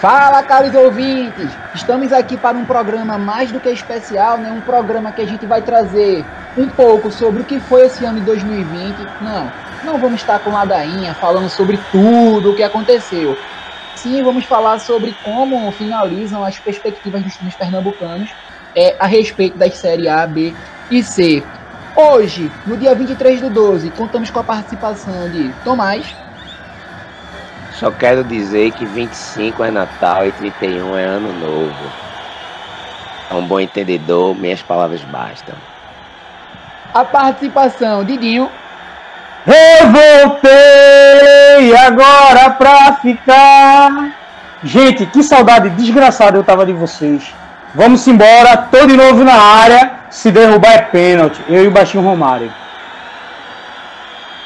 Fala, caros ouvintes! Estamos aqui para um programa mais do que especial, né? Um programa que a gente vai trazer um pouco sobre o que foi esse ano de 2020. Não, não vamos estar com ladainha falando sobre tudo o que aconteceu. Sim, vamos falar sobre como finalizam as perspectivas dos times pernambucanos é, a respeito das séries A, B e C. Hoje, no dia 23 do 12, contamos com a participação de Tomás. Só quero dizer que 25 é Natal e 31 é Ano Novo. É um bom entendedor, minhas palavras bastam. A participação de Dinho. Eu voltei agora pra ficar. Gente, que saudade desgraçada eu tava de vocês. Vamos embora, tô de novo na área. Se derrubar é pênalti. Eu e o Baixinho Romário.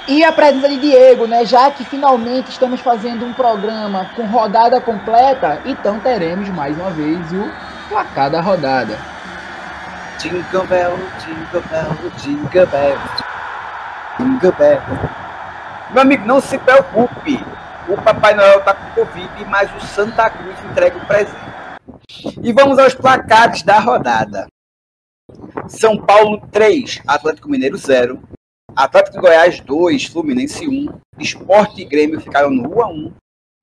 E a presença de Diego, né? Já que finalmente estamos fazendo um programa com rodada completa, então teremos mais uma vez o placar da rodada. Jingle bell, jingle bell, jingle bell, jingle bell. Meu amigo, não se preocupe. O Papai Noel tá com Covid, mas o Santa Cruz entrega o presente. E vamos aos placares da rodada. São Paulo 3, Atlético Mineiro 0. Atlético de Goiás 2, Fluminense 1. Esporte e Grêmio ficaram no 1 a 1.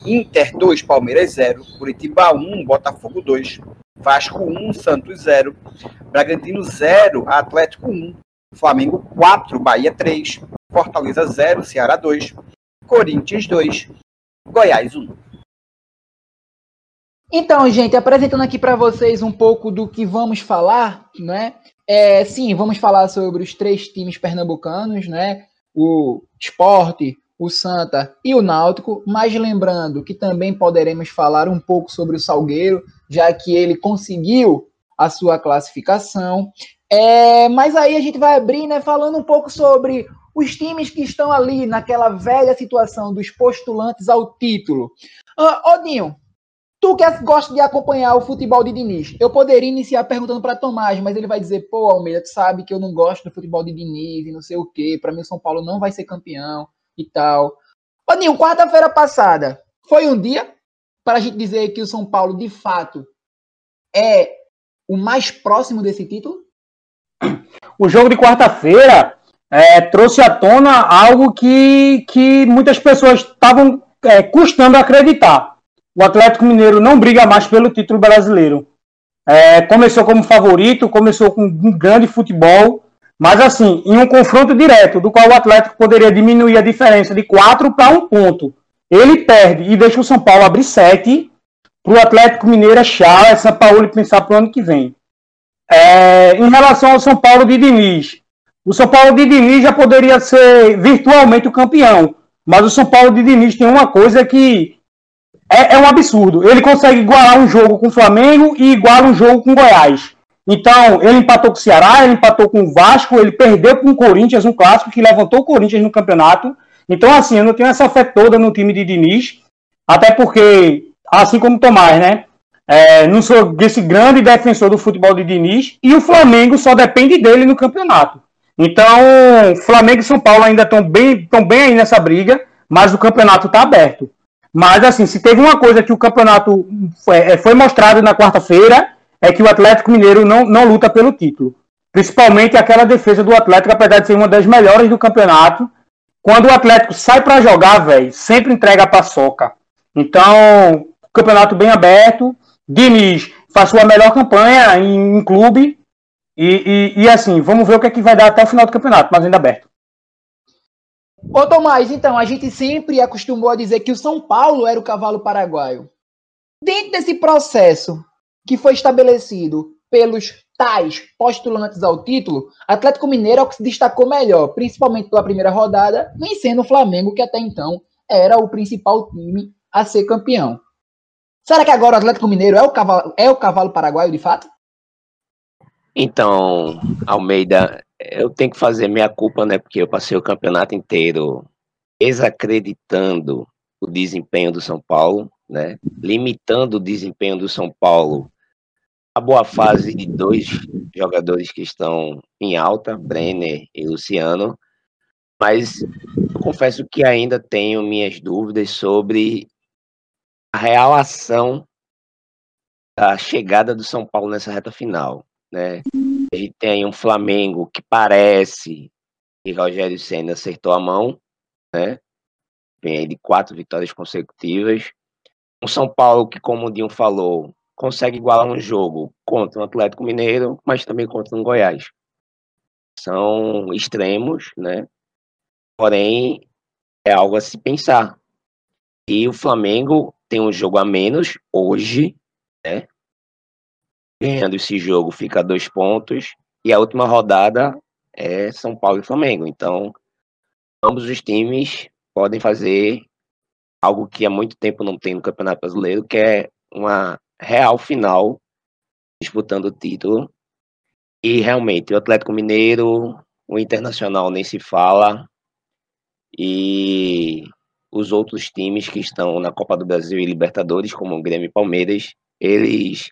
Inter 2, Palmeiras 0. Curitiba 1, Botafogo 2. Vasco 1, Santos 0. Bragantino 0, Atlético 1. Flamengo 4, Bahia 3. Fortaleza 0, Ceará 2. Corinthians 2. Goiás 1. Então, gente, apresentando aqui para vocês um pouco do que vamos falar, né? É, sim, vamos falar sobre os três times pernambucanos, né? O Esporte, o Santa e o Náutico, mas lembrando que também poderemos falar um pouco sobre o Salgueiro, já que ele conseguiu a sua classificação. É, mas aí a gente vai abrir, né, falando um pouco sobre os times que estão ali naquela velha situação dos postulantes ao título. Uh, Odinho, Tu que gosta de acompanhar o futebol de Diniz, eu poderia iniciar perguntando para Tomás, mas ele vai dizer, pô, Almeida, tu sabe que eu não gosto do futebol de Diniz e não sei o quê, para mim o São Paulo não vai ser campeão e tal. Ô, Ninho, quarta-feira passada foi um dia para a gente dizer que o São Paulo, de fato, é o mais próximo desse título? O jogo de quarta-feira é, trouxe à tona algo que, que muitas pessoas estavam é, custando acreditar o Atlético Mineiro não briga mais pelo título brasileiro. É, começou como favorito, começou com um grande futebol, mas assim, em um confronto direto, do qual o Atlético poderia diminuir a diferença de 4 para 1 ponto. Ele perde e deixa o São Paulo abrir 7 para o Atlético Mineiro achar é São Paulo pensar para o ano que vem. É, em relação ao São Paulo de Diniz, o São Paulo de Diniz já poderia ser virtualmente o campeão, mas o São Paulo de Diniz tem uma coisa que é, é, um absurdo. Ele consegue igualar um jogo com o Flamengo e iguala um jogo com o Goiás. Então, ele empatou com o Ceará, ele empatou com o Vasco, ele perdeu com o Corinthians, um clássico que levantou o Corinthians no campeonato. Então, assim, eu não tenho essa fé toda no time de Diniz, até porque, assim como Tomás, né? É, não sou esse grande defensor do futebol de Diniz, e o Flamengo só depende dele no campeonato. Então, Flamengo e São Paulo ainda estão bem, bem aí nessa briga, mas o campeonato está aberto. Mas, assim, se teve uma coisa que o campeonato foi, é, foi mostrado na quarta-feira, é que o Atlético Mineiro não, não luta pelo título. Principalmente aquela defesa do Atlético, apesar de ser uma das melhores do campeonato. Quando o Atlético sai para jogar, velho, sempre entrega a paçoca. Então, campeonato bem aberto. Diniz faz sua melhor campanha em, em clube. E, e, e, assim, vamos ver o que, é que vai dar até o final do campeonato, mas ainda aberto. Ô Tomás, então, a gente sempre acostumou a dizer que o São Paulo era o cavalo paraguaio. Dentro desse processo que foi estabelecido pelos tais postulantes ao título, Atlético Mineiro é o que se destacou melhor, principalmente pela primeira rodada, vencendo o Flamengo, que até então era o principal time a ser campeão. Será que agora o Atlético Mineiro é o cavalo, é o cavalo paraguaio de fato? Então, Almeida, eu tenho que fazer minha culpa, né? Porque eu passei o campeonato inteiro desacreditando o desempenho do São Paulo, né? Limitando o desempenho do São Paulo a boa fase de dois jogadores que estão em alta, Brenner e Luciano. Mas eu confesso que ainda tenho minhas dúvidas sobre a real ação a chegada do São Paulo nessa reta final, né? Gente tem um Flamengo que parece que Rogério Senna acertou a mão, né? Vem de quatro vitórias consecutivas. Um São Paulo que, como o Dinho falou, consegue igualar um jogo contra um Atlético Mineiro, mas também contra um Goiás. São extremos, né? Porém, é algo a se pensar. E o Flamengo tem um jogo a menos hoje, né? Ganhando esse jogo fica dois pontos. E a última rodada é São Paulo e Flamengo. Então, ambos os times podem fazer algo que há muito tempo não tem no Campeonato Brasileiro, que é uma real final disputando o título. E realmente, o Atlético Mineiro, o Internacional nem se fala. E os outros times que estão na Copa do Brasil e Libertadores, como o Grêmio e Palmeiras, eles,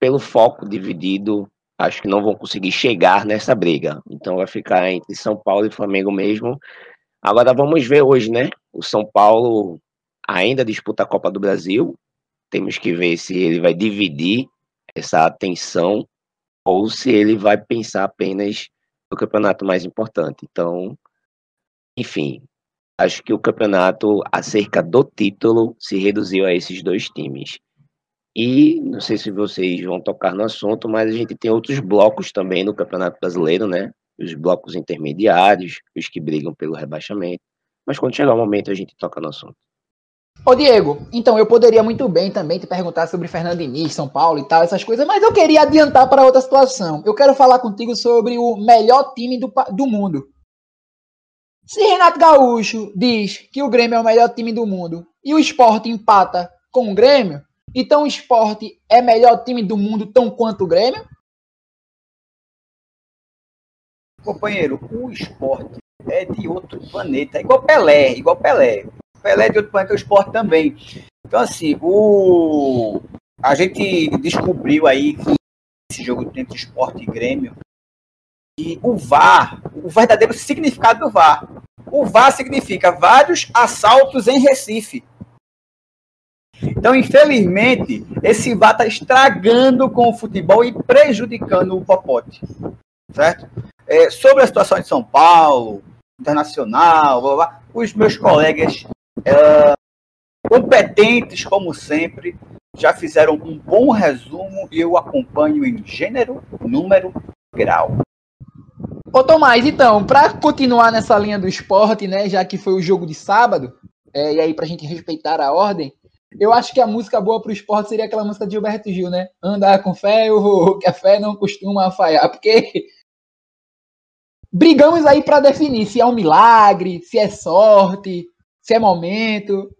pelo foco dividido, acho que não vão conseguir chegar nessa briga. Então vai ficar entre São Paulo e Flamengo mesmo. Agora vamos ver hoje, né? O São Paulo ainda disputa a Copa do Brasil. Temos que ver se ele vai dividir essa atenção ou se ele vai pensar apenas no campeonato mais importante. Então, enfim, acho que o campeonato acerca do título se reduziu a esses dois times. E não sei se vocês vão tocar no assunto, mas a gente tem outros blocos também no Campeonato Brasileiro, né? Os blocos intermediários, os que brigam pelo rebaixamento. Mas quando chegar o momento a gente toca no assunto. Ô Diego, então eu poderia muito bem também te perguntar sobre Fernando Diniz, São Paulo e tal, essas coisas, mas eu queria adiantar para outra situação. Eu quero falar contigo sobre o melhor time do, do mundo. Se Renato Gaúcho diz que o Grêmio é o melhor time do mundo e o esporte empata com o Grêmio, então o esporte é melhor time do mundo tão quanto o Grêmio? Companheiro, o esporte é de outro planeta, é igual Pelé, igual Pelé. Pelé é de outro planeta, o esporte também. Então, assim, o... a gente descobriu aí que esse jogo entre esporte e Grêmio, e o VAR, o verdadeiro significado do VAR. O VAR significa vários assaltos em Recife. Então, infelizmente, esse VAR está estragando com o futebol e prejudicando o Popote. Certo? É, sobre a situação de São Paulo, internacional, blá, blá, os meus colegas é, competentes, como sempre, já fizeram um bom resumo e eu acompanho em gênero, número, grau. Ô Tomás, então, para continuar nessa linha do esporte, né, já que foi o jogo de sábado, é, e aí pra gente respeitar a ordem, eu acho que a música boa pro esporte seria aquela música de Gilberto Gil, né? Andar com fé, eu, que a fé não costuma falhar, porque brigamos aí para definir se é um milagre, se é sorte, se é momento.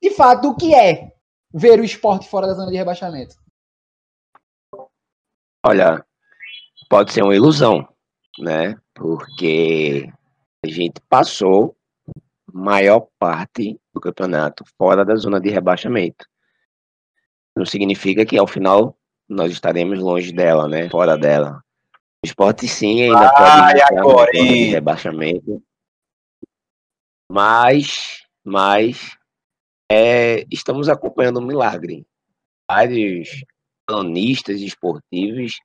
De fato, o que é ver o esporte fora da zona de rebaixamento? Olha, pode ser uma ilusão, né? Porque a gente passou maior parte do campeonato fora da zona de rebaixamento. Não significa que ao final nós estaremos longe dela, né? Fora dela. O esporte sim ainda Ai, pode agora, de rebaixamento. Mas, mas é, estamos acompanhando um milagre. Vários cronistas esportivos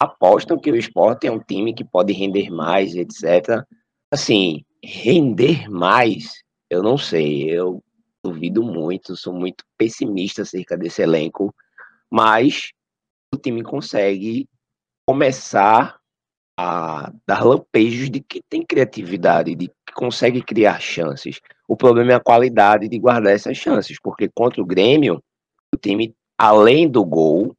apostam que o esporte é um time que pode render mais, etc. Assim, render mais, eu não sei, eu duvido muito, sou muito pessimista acerca desse elenco, mas o time consegue começar a dar lampejos de que tem criatividade, de que consegue criar chances. O problema é a qualidade de guardar essas chances, porque contra o Grêmio, o time, além do gol,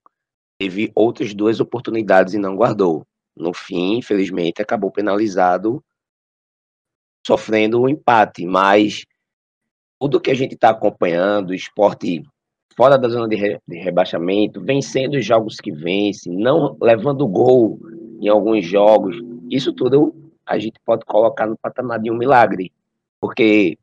teve outras duas oportunidades e não guardou. No fim, infelizmente, acabou penalizado, sofrendo um empate. Mas tudo que a gente está acompanhando, esporte fora da zona de, re, de, rebaixamento, vencendo os jogos que vence, não levando gol em alguns jogos, isso tudo a gente pode colocar no patamar de um milagre. Porque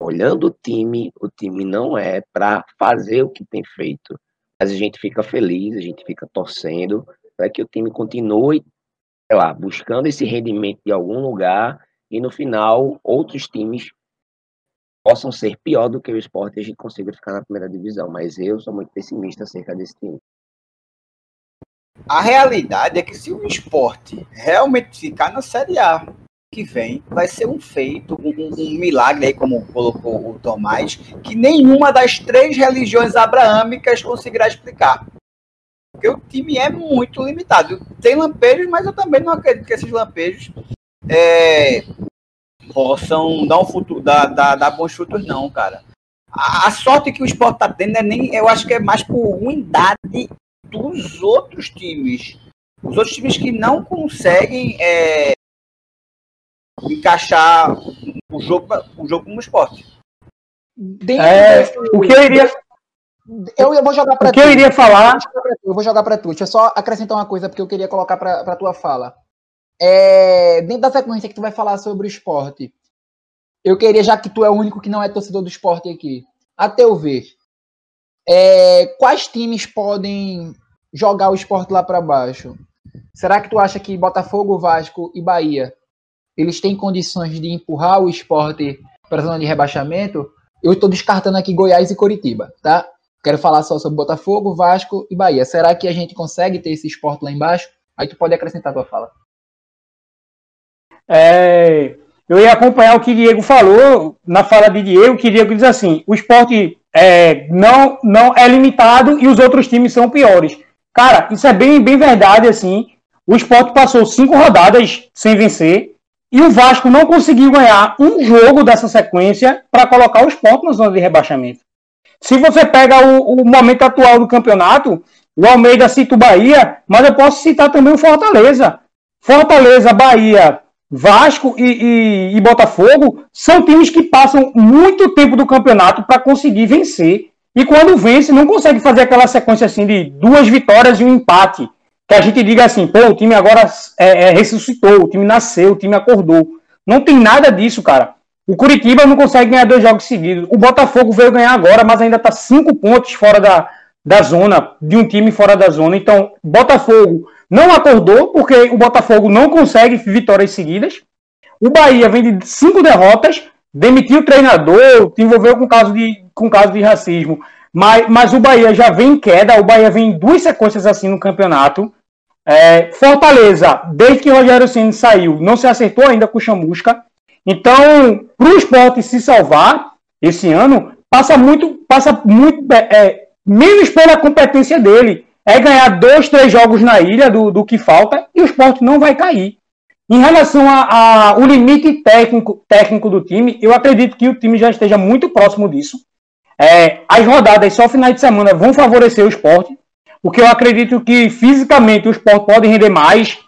olhando o time, o time não é para fazer o que tem feito mas a gente fica feliz, a gente fica torcendo para que o time continue, sei lá, buscando esse rendimento de algum lugar e no final outros times possam ser pior do que o esporte e a gente consiga ficar na primeira divisão. Mas eu sou muito pessimista acerca desse time. A realidade é que se o esporte realmente ficar na Série A que vem, vai ser um feito, um, um milagre aí, como colocou o Tomás, que nenhuma das três religiões abraâmicas conseguirá explicar. Porque o time é muito limitado. Tem lampejos, mas eu também não acredito que esses lampejos é, possam dar um futuro, dar, dar, dar bons frutos, não, cara. A, a sorte que o esporte tá tendo é nem, eu acho que é mais por ruindade dos outros times. Os outros times que não conseguem é, encaixar o jogo, o jogo como esporte. É, o que eu iria. Eu, eu vou jogar para O que eu iria falar. Eu vou jogar para tu. Deixa eu só acrescentar uma coisa, porque eu queria colocar para tua fala. É, dentro da sequência que tu vai falar sobre o esporte, eu queria, já que tu é o único que não é torcedor do esporte aqui, a teu ver, é, quais times podem jogar o esporte lá para baixo? Será que tu acha que Botafogo, Vasco e Bahia eles têm condições de empurrar o esporte para a zona de rebaixamento? Eu estou descartando aqui Goiás e Coritiba, tá? Quero falar só sobre Botafogo, Vasco e Bahia. Será que a gente consegue ter esse esporte lá embaixo? Aí tu pode acrescentar a tua fala. É, eu ia acompanhar o que Diego falou na fala de Diego, que Diego diz assim: o esporte é, não, não é limitado e os outros times são piores. Cara, isso é bem, bem verdade, assim. O esporte passou cinco rodadas sem vencer e o Vasco não conseguiu ganhar um jogo dessa sequência para colocar o esporte na zona de rebaixamento. Se você pega o, o, momento atual do campeonato, o Almeida cita o Bahia, mas eu posso citar também o Fortaleza. Fortaleza, Bahia, Vasco e, e, e Botafogo são times que passam muito tempo do campeonato para conseguir vencer. E quando vence, não consegue fazer aquela sequência assim de duas vitórias e um empate que a gente diga assim, pô, o time agora é, é, ressuscitou, o time nasceu, o time acordou. Não tem nada disso, cara. O Curitiba não consegue ganhar dois jogos seguidos. O Botafogo veio ganhar agora, mas ainda está cinco pontos fora da, da zona, de um time fora da zona. Então, Botafogo não acordou, porque o Botafogo não consegue vitórias seguidas. O Bahia vem de cinco derrotas, demitiu o treinador, se envolveu com caso de, com caso de racismo. Mas, mas o Bahia já vem em queda, o Bahia vem em duas sequências assim no campeonato. É, Fortaleza, desde que o Rogério Ceni saiu, não se acertou ainda com o Chamusca. Então, para o esporte se salvar esse ano, passa muito, passa muito é, é, menos pela competência dele. É ganhar dois, três jogos na ilha do, do que falta e o esporte não vai cair. Em relação ao limite técnico, técnico do time, eu acredito que o time já esteja muito próximo disso. É, as rodadas só finais de semana vão favorecer o esporte porque eu acredito que fisicamente o esporte pode render mais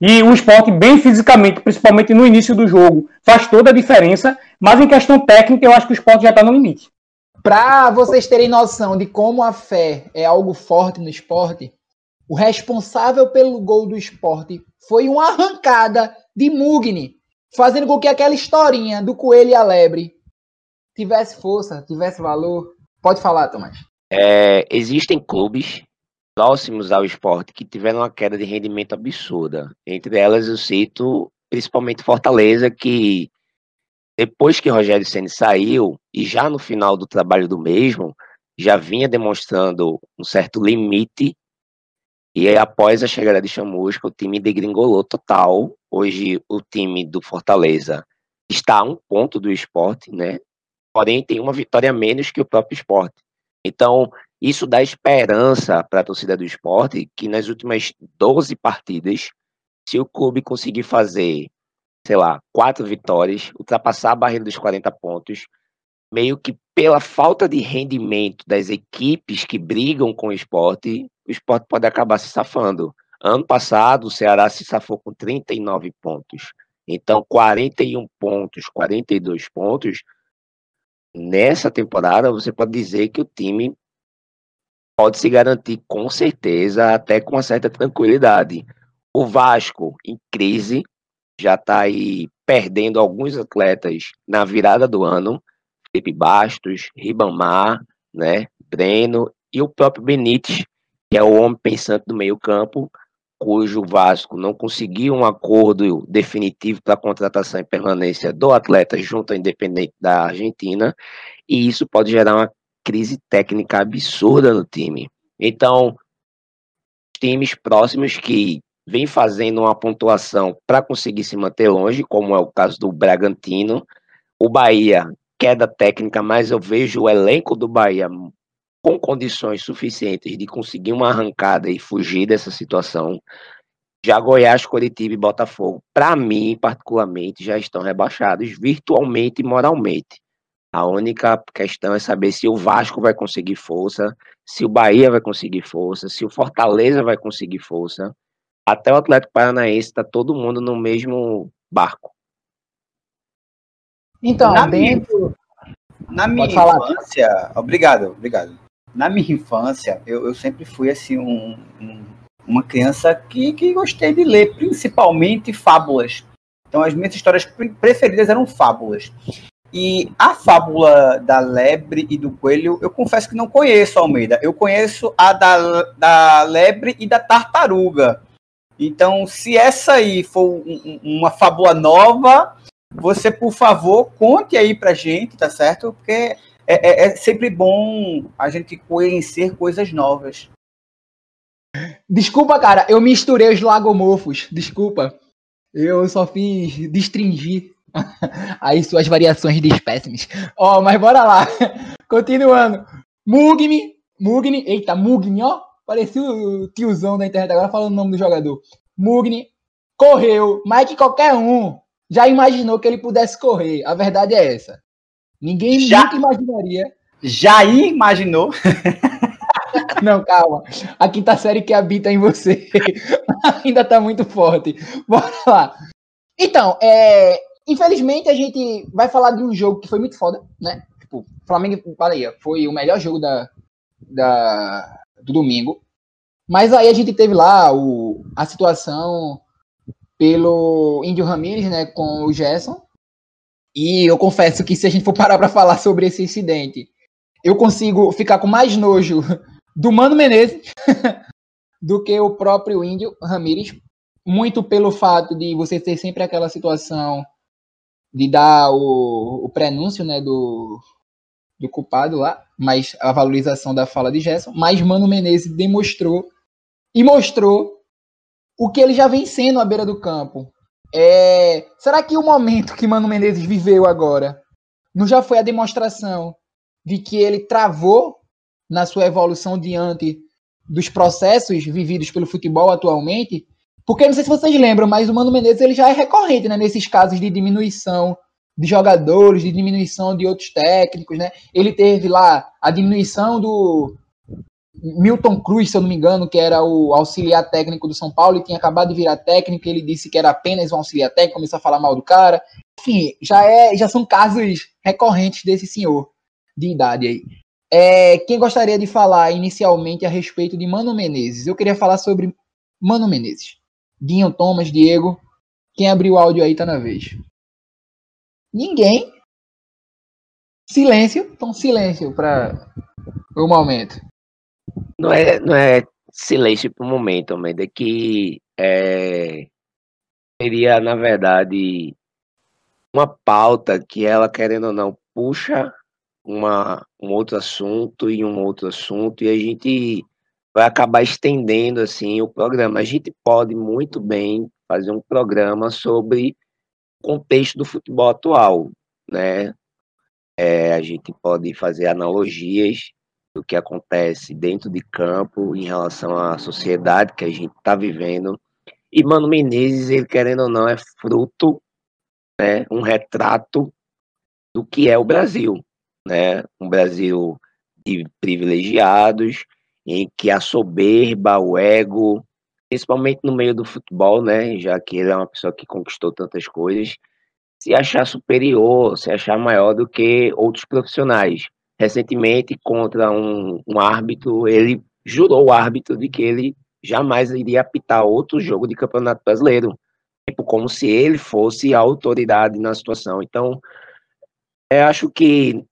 e o esporte bem fisicamente, principalmente no início do jogo, faz toda a diferença, mas em questão técnica eu acho que o esporte já está no limite. Para vocês terem noção de como a fé é algo forte no esporte, o responsável pelo gol do esporte foi uma arrancada de Mugni, fazendo com que aquela historinha do coelho e a lebre tivesse força, tivesse valor. Pode falar, Tomás. É, existem clubes próximos ao esporte que tiveram uma queda de rendimento absurda. Entre elas, eu cito principalmente Fortaleza, que depois que Rogério Ceni saiu e já no final do trabalho do mesmo, já vinha demonstrando um certo limite. E aí, após a chegada de Chamusca, o time degringolou total. Hoje, o time do Fortaleza está a um ponto do esporte, né? Porém, tem uma vitória menos que o próprio esporte. Então, isso dá esperança para a torcida do esporte que nas últimas 12 partidas, se o clube conseguir fazer, sei lá, quatro vitórias, ultrapassar a barreira dos 40 pontos, meio que pela falta de rendimento das equipes que brigam com o esporte, o esporte pode acabar se safando. Ano passado, o Ceará se safou com 39 pontos. Então, 41 pontos, 42 pontos. Nessa temporada, você pode dizer que o time pode se garantir com certeza, até com uma certa tranquilidade. O Vasco, em crise, já está aí perdendo alguns atletas na virada do ano. Felipe Bastos, Ribamar, né, Breno e o próprio Benítez, que é o homem pensante do meio campo, cujo Vasco não conseguiu um acordo definitivo para a contratação e permanência do atleta junto ao Independente da Argentina, e isso pode gerar uma crise técnica absurda no time. Então, times próximos que vem fazendo uma pontuação para conseguir se manter longe, como é o caso do Bragantino. O Bahia, queda técnica, mas eu vejo o elenco do Bahia com condições suficientes de conseguir uma arrancada e fugir dessa situação. Já Goiás, Curitiba e Botafogo, para mim, particularmente, já estão rebaixados virtualmente e moralmente. A única questão é saber se o Vasco vai conseguir força, se o Bahia vai conseguir força, se o Fortaleza vai conseguir força. Até o Atlético Paranaense está todo mundo no mesmo barco. Então, na dentro... minha, na minha infância, obrigado, obrigado. Na minha infância, eu, eu sempre fui assim um, um, uma criança que, que gostei de ler, principalmente fábulas. Então, as minhas histórias preferidas eram fábulas. E a fábula da lebre e do coelho, eu confesso que não conheço, Almeida. Eu conheço a da, da lebre e da tartaruga. Então, se essa aí for um, uma fábula nova, você, por favor, conte aí pra gente, tá certo? Porque é, é, é sempre bom a gente conhecer coisas novas. Desculpa, cara, eu misturei os lagomorfos. Desculpa. Eu só fiz destringir aí suas variações de espécimes. Ó, oh, mas bora lá. Continuando. Mugni, Mugni, eita, Mugni, ó. Parecia o tiozão da internet agora falando o nome do jogador. Mugni correu, mais que qualquer um já imaginou que ele pudesse correr. A verdade é essa. Ninguém já, nunca imaginaria. Já imaginou? Não, calma. A quinta série que habita em você ainda tá muito forte. Bora lá. Então, é, infelizmente a gente vai falar de um jogo que foi muito foda, né? Tipo, Flamengo e Bahia foi o melhor jogo da, da, do domingo. Mas aí a gente teve lá o, a situação pelo Índio Ramírez, né, com o Gerson. E eu confesso que se a gente for parar para falar sobre esse incidente, eu consigo ficar com mais nojo do Mano Menezes do que o próprio Índio Ramírez, muito pelo fato de você ter sempre aquela situação de dar o, o prenúncio né, do, do culpado lá, mas a valorização da fala de Gerson, mas Mano Menezes demonstrou e mostrou o que ele já vem sendo à beira do campo. É, será que o momento que Mano Menezes viveu agora não já foi a demonstração de que ele travou na sua evolução diante dos processos vividos pelo futebol atualmente? Porque não sei se vocês lembram, mas o Mano Menezes ele já é recorrente né, nesses casos de diminuição de jogadores, de diminuição de outros técnicos, né? Ele teve lá a diminuição do Milton Cruz, se eu não me engano, que era o auxiliar técnico do São Paulo e tinha acabado de virar técnico, ele disse que era apenas um auxiliar técnico, começou a falar mal do cara. Enfim, já é, já são casos recorrentes desse senhor de idade aí. É, quem gostaria de falar inicialmente a respeito de Mano Menezes? Eu queria falar sobre Mano Menezes. Dinho, Thomas, Diego. Quem abriu o áudio aí tá na vez. Ninguém. Silêncio. Então, silêncio para o momento. Não é, não é silêncio para o momento, mas é que é, seria, na verdade, uma pauta que ela, querendo ou não, puxa uma, um outro assunto e um outro assunto, e a gente vai acabar estendendo assim o programa. A gente pode muito bem fazer um programa sobre contexto do futebol atual, né? É, a gente pode fazer analogias do que acontece dentro de campo em relação à sociedade que a gente está vivendo. E Mano Menezes, ele querendo ou não, é fruto, né, um retrato do que é o Brasil, né? Um Brasil de privilegiados, em que a soberba, o ego, principalmente no meio do futebol, né, já que ele é uma pessoa que conquistou tantas coisas, se achar superior, se achar maior do que outros profissionais. Recentemente, contra um, um árbitro, ele jurou o árbitro de que ele jamais iria apitar outro jogo de campeonato brasileiro, tipo, como se ele fosse a autoridade na situação. Então, eu acho que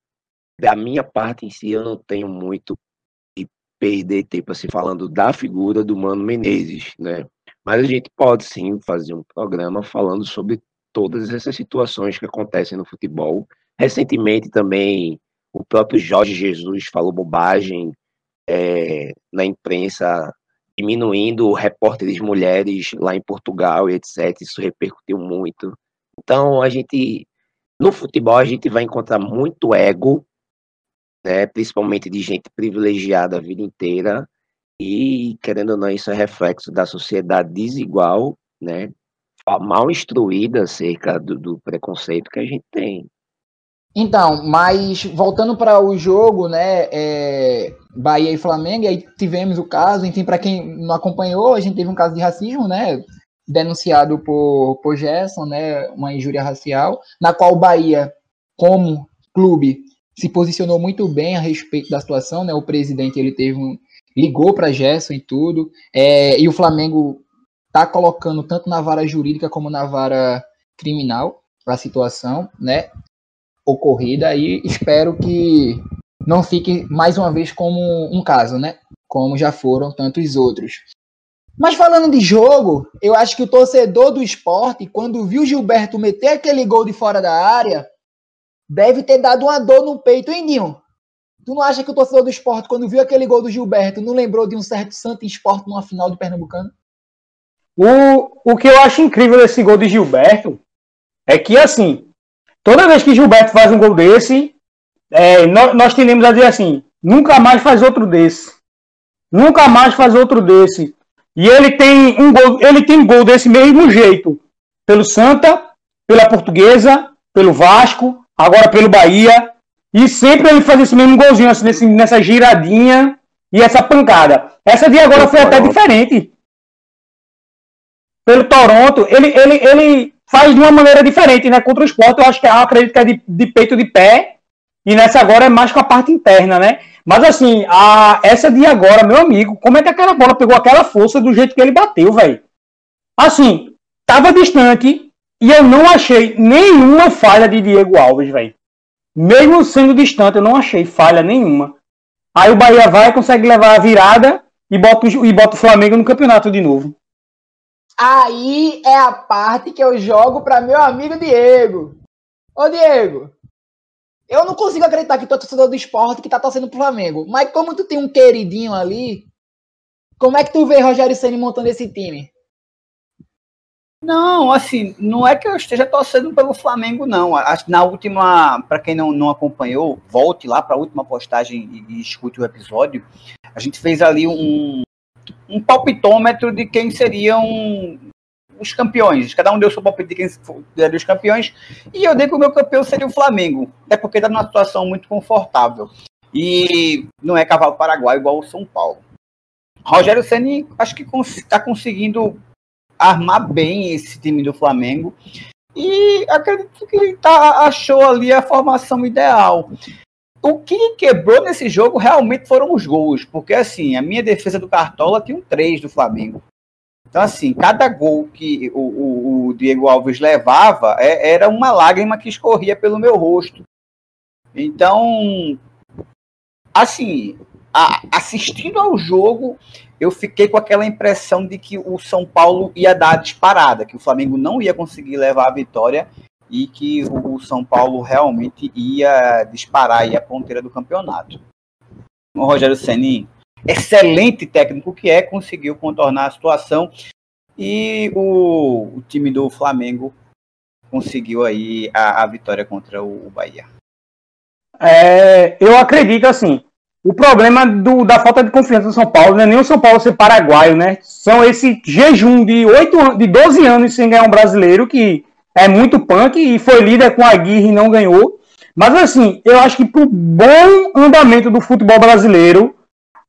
da minha parte em si, eu não tenho muito perder tempo assim falando da figura do Mano Menezes, né? Mas a gente pode sim fazer um programa falando sobre todas essas situações que acontecem no futebol. Recentemente também o próprio Jorge Jesus falou bobagem é, na imprensa diminuindo repórteres mulheres lá em Portugal e etc. Isso repercutiu muito. Então, a gente, no futebol, a gente vai encontrar muito ego, né, principalmente de gente privilegiada a vida inteira, e, querendo ou não, isso é reflexo da sociedade desigual, né, mal instruída acerca do, do preconceito que a gente tem. Então, mas voltando para o jogo, né, é, Bahia e Flamengo, aí tivemos o caso, enfim, para quem não acompanhou, a gente teve um caso de racismo, né, denunciado por, por Gerson, né, uma injúria racial, na qual o Bahia, como clube, se posicionou muito bem a respeito da situação, né, o presidente ele teve um, ligou para Gerson e tudo, é, e o Flamengo tá colocando tanto na vara jurídica como na vara criminal a situação, né, ocorrida e espero que não fique mais uma vez como um caso, né, como já foram tantos outros. Mas falando de jogo, eu acho que o torcedor do esporte, quando viu Gilberto meter aquele gol de fora da área, deve ter dado uma dor no peito, hein, Ninho? Tu não acha que o torcedor do esporte, quando viu aquele gol do Gilberto, não lembrou de um certo Santo Esporte numa final do Pernambucano? O, o que eu acho incrível desse gol de Gilberto é que, assim, toda vez que Gilberto faz um gol desse, é, nós, nós tendemos a dizer assim: nunca mais faz outro desse. Nunca mais faz outro desse. E ele tem um gol, ele tem gol desse mesmo jeito. Pelo Santa, pela Portuguesa, pelo Vasco, agora pelo Bahia. E sempre ele faz esse mesmo golzinho, assim, nesse, nessa giradinha e essa pancada. Essa de agora foi até diferente. Pelo Toronto, ele, ele, ele faz de uma maneira diferente, né? Contra o esporte, eu acho que eu acredito que é de, de peito de pé. E nessa agora é mais com a parte interna, né? Mas assim, a, essa de agora, meu amigo, como é que aquela bola pegou aquela força do jeito que ele bateu, velho? Assim, tava distante e eu não achei nenhuma falha de Diego Alves, velho. Mesmo sendo distante, eu não achei falha nenhuma. Aí o Bahia vai, consegue levar a virada e bota, e bota o Flamengo no campeonato de novo. Aí é a parte que eu jogo para meu amigo Diego. Ô Diego, eu não consigo acreditar que tu é torcedor do esporte que tá torcendo pro Flamengo. Mas como tu tem um queridinho ali, como é que tu vê Rogério Senna montando esse time? Não, assim, não é que eu esteja torcendo pelo Flamengo, não. Na última, para quem não, não acompanhou, volte lá para a última postagem e, e escute o episódio. A gente fez ali um, um palpitômetro de quem seriam os campeões. Cada um deu seu palpite de quem seria os campeões. E eu dei que o meu campeão seria o Flamengo. Até porque está numa situação muito confortável. E não é cavalo paraguai igual o São Paulo. Rogério Ceni acho que está conseguindo armar bem esse time do Flamengo. E acredito que ele tá, achou ali a formação ideal. O que quebrou nesse jogo realmente foram os gols, porque assim, a minha defesa do Cartola tinha um 3 do Flamengo. Então, assim, cada gol que o, o, o Diego Alves levava é, era uma lágrima que escorria pelo meu rosto. Então, assim, a, assistindo ao jogo, eu fiquei com aquela impressão de que o São Paulo ia dar disparada, que o Flamengo não ia conseguir levar a vitória e que o, São Paulo realmente ia disparar e a ponteira do campeonato. O Rogério Ceni excelente técnico que é, conseguiu contornar a situação e o, o time do Flamengo conseguiu aí a, a vitória contra o, o Bahia. É, eu acredito assim, o problema do, da falta de confiança do São Paulo não é nem o São Paulo ser paraguaio, né? São esse jejum de, 8, de 12 anos sem ganhar um brasileiro que é muito punk e foi líder com a Aguirre e não ganhou. Mas assim, eu acho que pro bom andamento do futebol brasileiro,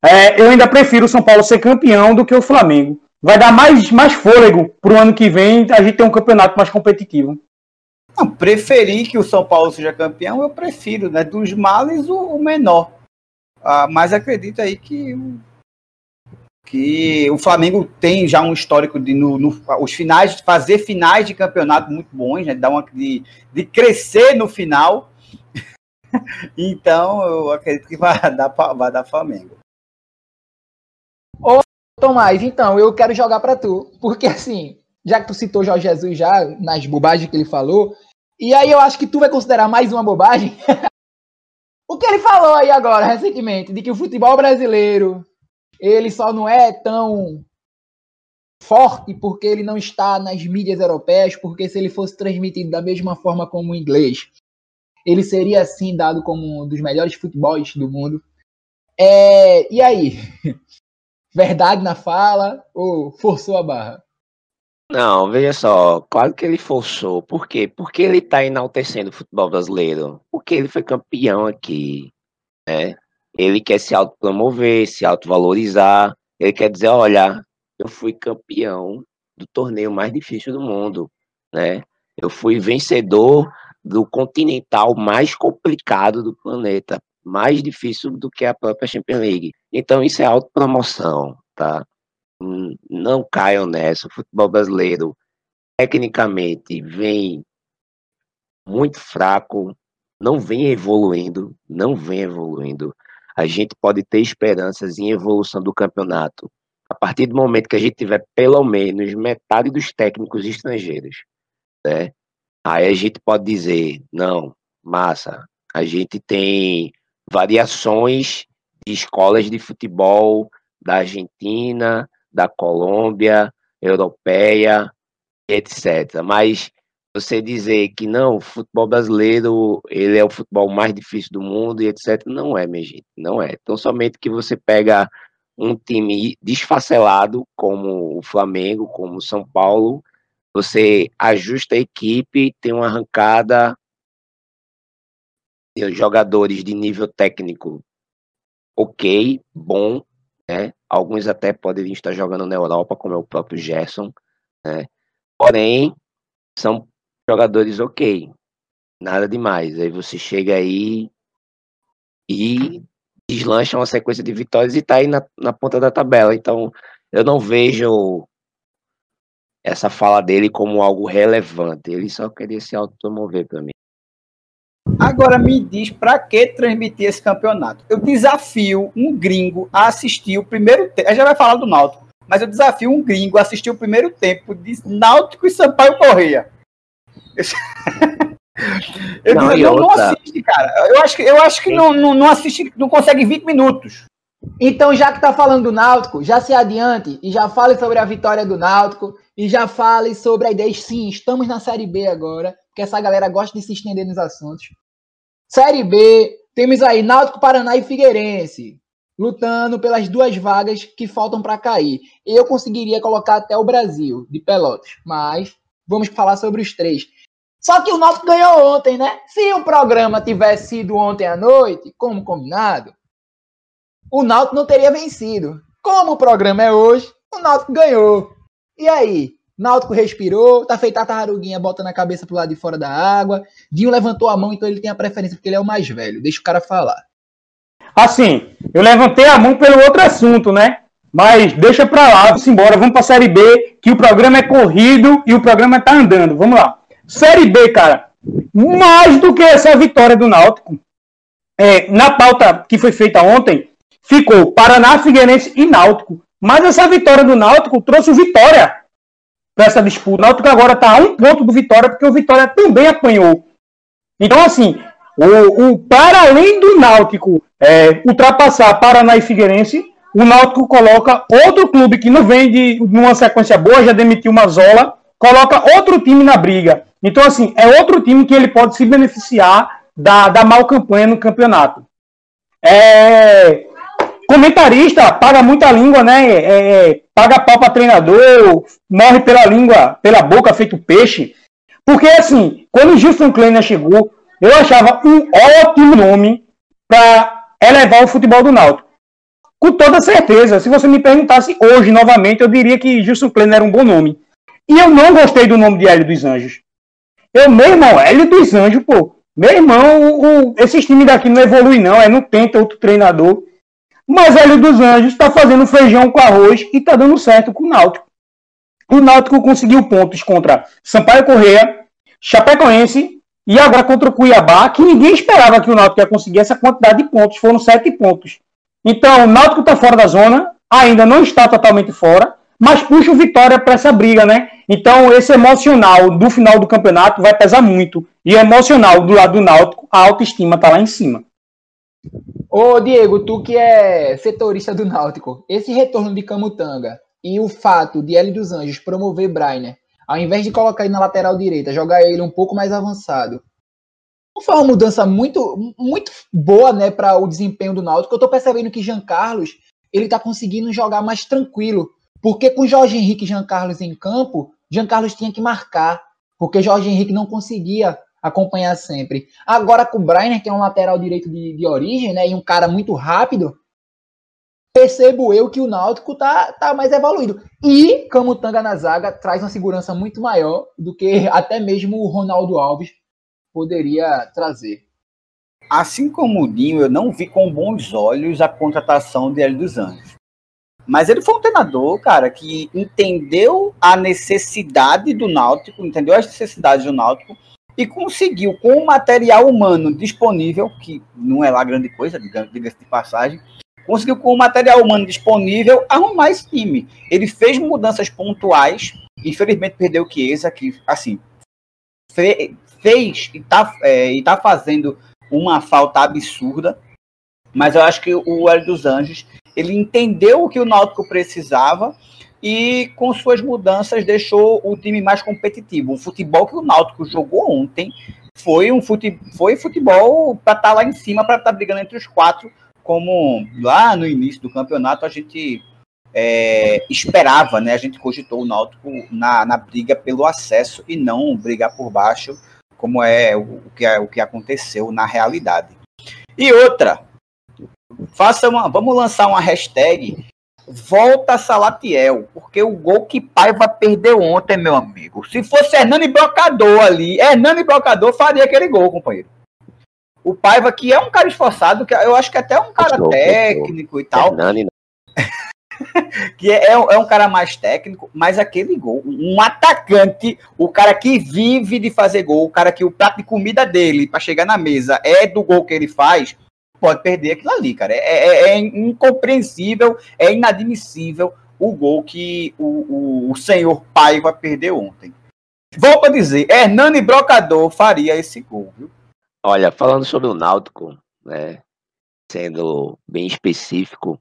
é, eu ainda prefiro o São Paulo ser campeão do que o Flamengo. Vai dar mais, mais fôlego para o ano que vem a gente ter um campeonato mais competitivo. Não, preferir que o São Paulo seja campeão, eu prefiro, né? Dos males, o menor. Ah, mas acredito aí que, que o Flamengo tem já um histórico de no, no, os finais, fazer finais de campeonato muito bons, né? Dar uma, de, de crescer no final. então, eu acredito que vai dar, vai dar Flamengo. Ô, Tomás, então, eu quero jogar para tu. Porque, assim, já que tu citou Jorge Jesus já, nas bobagens que ele falou, e aí eu acho que tu vai considerar mais uma bobagem. o que ele falou aí agora, recentemente, de que o futebol brasileiro ele só não é tão forte porque ele não está nas mídias europeias, porque se ele fosse transmitido da mesma forma como o inglês, ele seria assim dado como um dos melhores futebols do mundo. É, e aí? Verdade na fala ou forçou a barra? Não, veja só, claro que ele forçou. Por quê? Porque ele está enaltecendo o futebol brasileiro. Porque ele foi campeão aqui, né? Ele quer se autopromover, se autovalorizar. Ele quer dizer, olha, eu fui campeão do torneio mais difícil do mundo, né? Eu fui vencedor do continental mais complicado do planeta, mais difícil do que a própria Champions League. Então isso é autopromoção, tá? Não caiam nessa. O futebol brasileiro, tecnicamente, vem muito fraco, não vem evoluindo, não vem evoluindo. A gente pode ter esperanças em evolução do campeonato a partir do momento que a gente tiver pelo menos metade dos técnicos estrangeiros, né? Aí a gente pode dizer, não, massa, a gente tem variações de escolas de futebol da Argentina, da Colômbia, europeia, etc. Mas você dizer que não, o futebol brasileiro ele é o futebol mais difícil do mundo e etc. Não é, minha gente, não é. Então somente que você pega um time desfacelado como o Flamengo, como o São Paulo, você ajusta a equipe, tem uma arrancada, tem jogadores de nível técnico ok, bom, né? Alguns até poderiam estar jogando na Europa, como é o próprio Gerson, né? Porém, são jogadores ok, nada demais. Aí você chega aí e deslancha uma sequência de vitórias e está aí na, na ponta da tabela. Então, eu não vejo essa fala dele como algo relevante. Ele só queria se automover para mim. Agora me diz para que transmitir esse campeonato? Eu desafio um gringo a assistir o primeiro tempo. A gente já vai falar do Náutico, mas eu desafio um gringo a assistir o primeiro tempo de Náutico e Sampaio Correia. Eu não, digo, não, não, assiste, cara. Eu acho que, eu acho que não, não, não assiste, não consegue 20 minutos. Então, já que tá falando do Náutico, já se adiante e já fale sobre a vitória do Náutico e já fale sobre a ideia. Sim, estamos na Série B agora, porque essa galera gosta de se estender nos assuntos. Série B, temos aí Náutico, Paraná e Figueirense lutando pelas duas vagas que faltam para cair. Eu conseguiria colocar até o Brasil de Pelotas, mas vamos falar sobre os três. Só que o Náutico ganhou ontem, né? Se o programa tivesse sido ontem à noite, como combinado, o Náutico não teria vencido. Como o programa é hoje, o Náutico ganhou. E aí? Náutico respirou, tá feita a tartaruguinha botando a cabeça pro lado de fora da água. Dinho levantou a mão, então ele tem a preferência, porque ele é o mais velho. Deixa o cara falar. Assim, eu levantei a mão pelo outro assunto, né? Mas deixa pra lá, vamos embora, vamos pra Série B, que o programa é corrido e o programa tá andando. Vamos lá. Série B, cara, mais do que essa vitória do Náutico, é, na pauta que foi feita ontem, ficou Paraná, Figueirense e Náutico. Mas essa vitória do Náutico trouxe Vitória para essa disputa. O Náutico agora está a um ponto do Vitória, porque o Vitória também apanhou. Então, assim, o, o para além do Náutico é, ultrapassar Paraná e Figueirense, o Náutico coloca outro clube que não vem de uma sequência boa, já demitiu uma Zola, coloca outro time na briga. Então, assim, é outro time que ele pode se beneficiar da, da mal campanha no campeonato. É, comentarista paga muita língua, né? É, é paga pau para treinador, morre pela língua, pela boca, feito peixe. Porque, assim, quando o Gilson Kleiner chegou, eu achava um ótimo nome para elevar o futebol do Náutico. Com toda certeza, se você me perguntasse hoje novamente, eu diria que Gilson Kleiner era um bom nome. E eu não gostei do nome de Hélio dos Anjos. Eu, meu irmão, Hélio dos Anjos, pô. Meu irmão, o, o, esses times daqui não evoluem, não. É, não tenta outro treinador. Mas Hélio dos Anjos está fazendo feijão com arroz e está dando certo com o Náutico. O Náutico conseguiu pontos contra Sampaio Correia, Chapecoense e agora contra o Cuiabá, que ninguém esperava que o Náutico ia conseguir essa quantidade de pontos. Foram sete pontos. Então, o Náutico está fora da zona, ainda não está totalmente fora, mas puxa o Vitória para essa briga, né? Então, esse emocional do final do campeonato vai pesar muito. E o emocional do lado do Náutico, a autoestima está lá em cima. Ô, Diego, tu que é setorista do Náutico, esse retorno de Camutanga e o fato de L dos Anjos promover Brainer, ao invés de colocar ele na lateral direita, jogar ele um pouco mais avançado, não foi uma mudança muito, muito boa, né, para o desempenho do Náutico. Eu tô percebendo que Jean Carlos, ele tá conseguindo jogar mais tranquilo, porque com Jorge Henrique e Jean Carlos em campo, Jean Carlos tinha que marcar, porque Jorge Henrique não conseguia acompanhar sempre. Agora com o Brainer, que é um lateral direito de, de origem, né, e um cara muito rápido, percebo eu que o Náutico tá, tá mais evoluído. E Camutanga na zaga traz uma segurança muito maior do que até mesmo o Ronaldo Alves poderia trazer. Assim como o Dinho, eu não vi com bons olhos a contratação de Hélio dos Anjos. Mas ele foi um treinador, cara, que entendeu a necessidade do Náutico, entendeu as necessidades do Náutico e conseguiu, com o material humano disponível, que não é lá grande coisa, diga-se de passagem, conseguiu, com o material humano disponível, arrumar esse time. Ele fez mudanças pontuais, infelizmente perdeu o Chiesa, que, assim, fez e está é, e tá fazendo uma falta absurda, mas eu acho que o Hélio dos Anjos, ele entendeu o que o Náutico precisava e com suas mudanças deixou o time mais competitivo. O futebol que o Náutico jogou ontem foi um fute, foi futebol para estar tá lá em cima, para estar tá brigando entre os quatro, como lá no início do campeonato a gente é, esperava, né? A gente cogitou o Náutico na, na briga pelo acesso e não brigar por baixo, como é o, o que, é, o que aconteceu na realidade. E outra, faça uma, vamos lançar uma hashtag volta Salatiel, porque o gol que Paiva perdeu ontem, meu amigo. Se fosse Hernani Brocador ali, Hernani Brocador faria aquele gol, companheiro. O Paiva, que é um cara esforçado, que eu acho que até é um cara técnico e tal. Hernani não. que é, é, um cara mais técnico, mas aquele gol, um atacante, o cara que vive de fazer gol, o cara que o prato de comida dele para chegar na mesa é do gol que ele faz, pode perder aquilo ali, cara. É, é, é incompreensível, é inadmissível o gol que o, o, o senhor perdeu ontem. Volto a dizer, Hernani Brocador faria esse gol, viu? Olha, falando sobre o Náutico, né, sendo bem específico,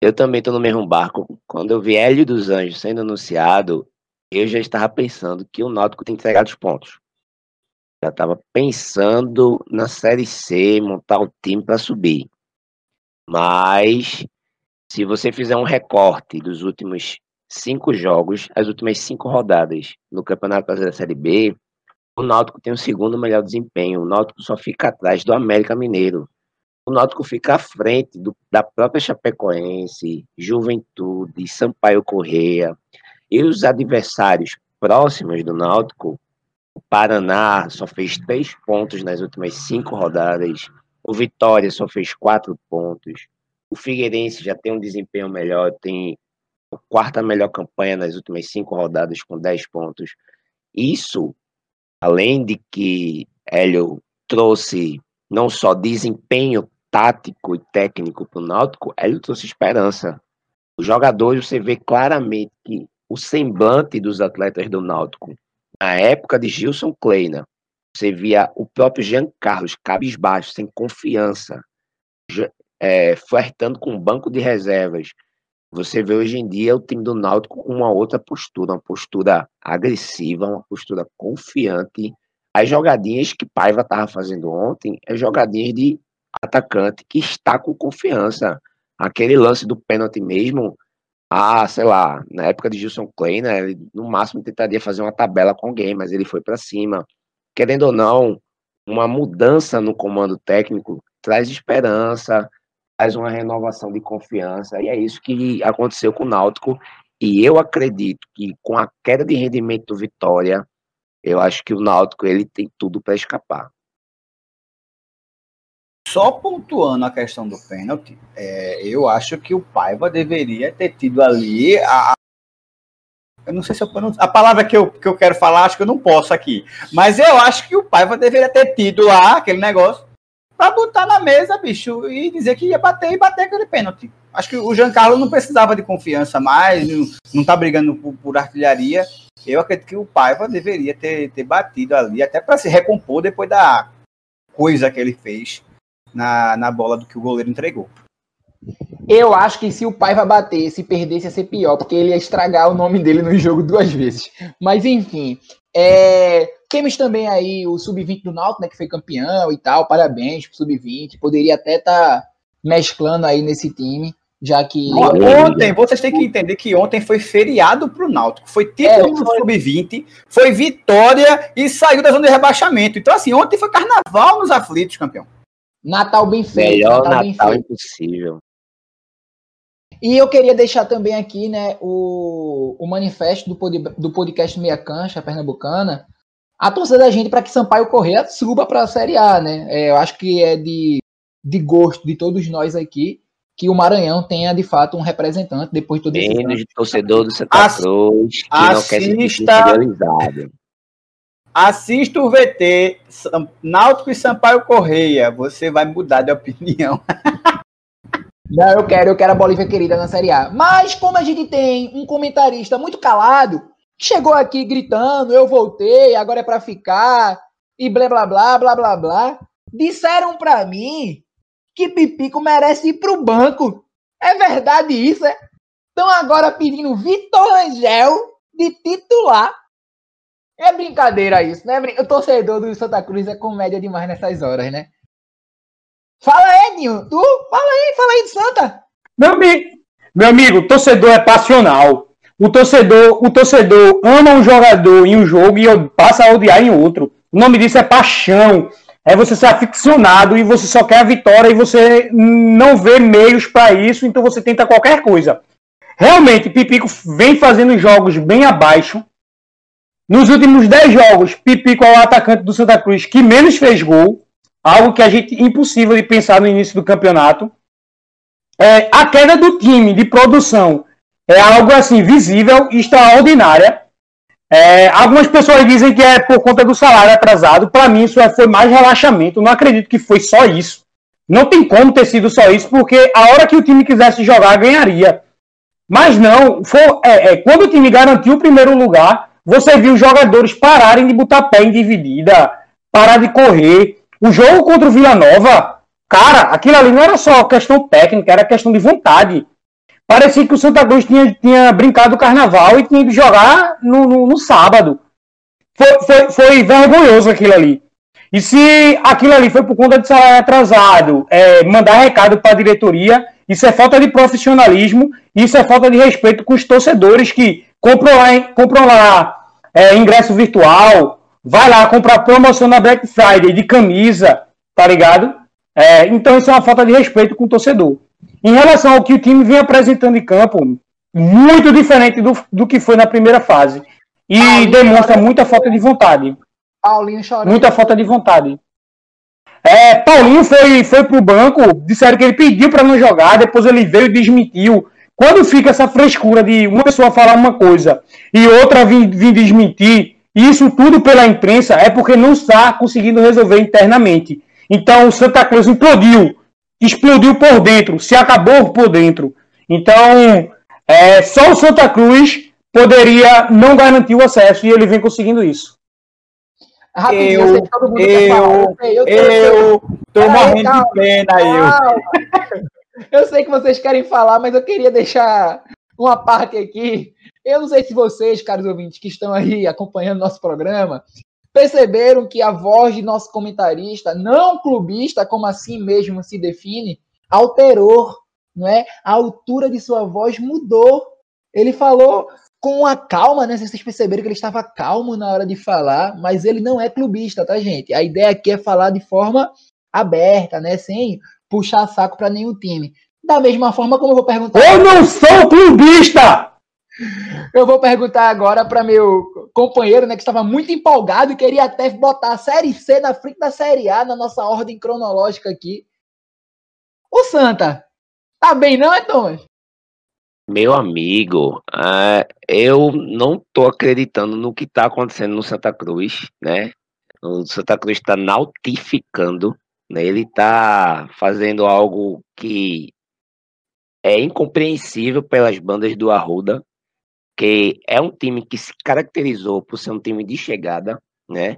eu também estou no mesmo barco. Quando eu vi Hélio dos Anjos sendo anunciado, eu já estava pensando que o Náutico tem que entregar os pontos. Já estava pensando na Série C, montar o time para subir. Mas, se você fizer um recorte dos últimos cinco jogos, as últimas cinco rodadas no Campeonato Brasileiro da Série B, o Náutico tem o segundo melhor desempenho. O Náutico só fica atrás do América Mineiro. O Náutico fica à frente do, da própria Chapecoense, Juventude, Sampaio Correia. E os adversários próximos do Náutico o Paraná só fez três pontos nas últimas cinco rodadas. O Vitória só fez quatro pontos. O Figueirense já tem um desempenho melhor, tem a quarta melhor campanha nas últimas cinco rodadas, com dez pontos. Isso, além de que Hélio trouxe não só desempenho tático e técnico para o Náutico, Hélio trouxe esperança. Os jogadores, você vê claramente que o semblante dos atletas do Náutico na época de Gilson Kleina, você via o próprio Jean Carlos cabisbaixo, sem confiança, é, flertando com o banco de reservas. Você vê hoje em dia o time do Náutico com uma outra postura, uma postura agressiva, uma postura confiante. As jogadinhas que Paiva estava fazendo ontem é jogadinhas de atacante que está com confiança. Aquele lance do pênalti mesmo, ah, sei lá, na época de Gilson Klein, ele no máximo tentaria fazer uma tabela com alguém, mas ele foi para cima. Querendo ou não, uma mudança no comando técnico traz esperança, traz uma renovação de confiança, e é isso que aconteceu com o Náutico. E eu acredito que com a queda de rendimento do Vitória, eu acho que o Náutico ele tem tudo para escapar. Só pontuando a questão do pênalti, é, eu acho que o Paiva deveria ter tido ali a. Eu não sei se eu, a palavra que eu, que eu quero falar, acho que eu não posso aqui. Mas eu acho que o Paiva deveria ter tido lá aquele negócio para botar na mesa, bicho, e dizer que ia bater e bater aquele pênalti. Acho que o Giancarlo não precisava de confiança mais, não, não tá brigando por, por artilharia. Eu acredito que o Paiva deveria ter, ter batido ali, até para se recompor depois da coisa que ele fez na, na bola do que o goleiro entregou. Eu acho que se o pai vai bater, se perdesse ia ser pior, porque ele ia estragar o nome dele no jogo duas vezes. Mas enfim, é, temos também aí o Sub-20 do Náutico, né, que foi campeão e tal, parabéns pro Sub-20, poderia até estar tá mesclando aí nesse time, já que... Ontem, vocês têm que entender que ontem foi feriado pro Náutico, foi título é, no Sub-20, foi vitória e saiu da zona de rebaixamento. Então assim, ontem foi carnaval nos aflitos, campeão. Natal bem feito. Melhor Natal, Natal impossível. E eu queria deixar também aqui né, o, o manifesto do, pod, do podcast Meia Cancha Pernambucana, a torcida da gente para que Sampaio Correia suba para a Série A. Né? É, eu acho que é de, de gosto de todos nós aqui que o Maranhão tenha de fato um representante depois de todo esse Menos de torcedor do Santa Cruz que assista, não quer ser Assista o VT Náutico e Sampaio Correia, você vai mudar de opinião. Não, eu quero, eu quero a Bolívia querida na Série A. Mas como a gente tem um comentarista muito calado, que chegou aqui gritando, eu voltei, agora é para ficar, e blá blá blá blá blá blá, disseram para mim que Pipico merece ir pro banco. É verdade isso, é? Estão agora pedindo Vitor Angel de titular. É brincadeira isso, né? O torcedor do Santa Cruz é comédia demais nessas horas, né? Fala aí, Ninho. Tu? Fala aí, fala aí de Santa. Meu amigo, meu amigo, torcedor é passional. O torcedor, o torcedor ama um jogador em um jogo e passa a odiar em outro. O nome disso é paixão. É você ser aficionado e você só quer a vitória e você não vê meios para isso, então você tenta qualquer coisa. Realmente, Pipico vem fazendo jogos bem abaixo. Nos últimos 10 jogos, Pipico é o atacante do Santa Cruz que menos fez gol algo que a gente impossível de pensar no início do campeonato. É, a queda do time de produção é algo assim visível e extraordinária. É, algumas pessoas dizem que é por conta do salário atrasado. Para mim, isso é, foi mais relaxamento. Não acredito que foi só isso. Não tem como ter sido só isso, porque a hora que o time quisesse jogar, ganharia. Mas não, foi, é, é, quando o time garantiu o primeiro lugar, você viu jogadores pararem de botar pé em dividida, parar de correr, o jogo contra o Vila Nova, cara, aquilo ali não era só questão técnica, era questão de vontade. Parecia que o Santa Cruz tinha, tinha brincado o carnaval e tinha ido jogar no, no, no sábado. Foi, foi, foi, vergonhoso aquilo ali. E se aquilo ali foi por conta de salário atrasado, é, mandar recado para a diretoria, isso é falta de profissionalismo, isso é falta de respeito com os torcedores que compram lá, compram lá é, ingresso virtual, vai lá comprar promoção na Black Friday de camisa, tá ligado? É, então isso é uma falta de respeito com o torcedor. Em relação ao que o time vem apresentando em campo, muito diferente do, do que foi na primeira fase. E Paulinho demonstra muita falta de vontade. Paulinho chorando. Muita falta de vontade. É, Paulinho foi, foi pro banco, disseram que ele pediu para não jogar, depois ele veio e desmentiu. Quando fica essa frescura de uma pessoa falar uma coisa e outra vir, vir desmentir, isso tudo pela imprensa é porque não está conseguindo resolver internamente. Então o Santa Cruz implodiu, explodiu por dentro, se acabou por dentro. Então é, só o Santa Cruz poderia não garantir o acesso e ele vem conseguindo isso. Rapidinho, eu, eu, eu, eu, tô morrendo de pena, eu. Eu sei que vocês querem falar, mas eu queria deixar uma parte aqui eu não sei se vocês, caros ouvintes, que estão aí acompanhando nosso programa, perceberam que a voz de nosso comentarista, não clubista, como assim mesmo se define, alterou, não é? A altura de sua voz mudou. Ele falou com a calma, né? Vocês perceberam que ele estava calmo na hora de falar, mas ele não é clubista, tá, gente? A ideia aqui é falar de forma aberta, né? Sem puxar saco para nenhum time. Da mesma forma como eu vou perguntar. Eu não sou clubista! Eu vou perguntar agora para meu companheiro, né, que estava muito empolgado e queria até botar a Série C na frente da Série A na nossa ordem cronológica aqui. O Santa, tá bem não, é, Thomas? Meu amigo, uh, eu não tô acreditando no que tá acontecendo no Santa Cruz, né? O Santa Cruz está nautificando, né? Ele tá fazendo algo que é incompreensível pelas bandas do Arruda, que é um time que se caracterizou por ser um time de chegada, né?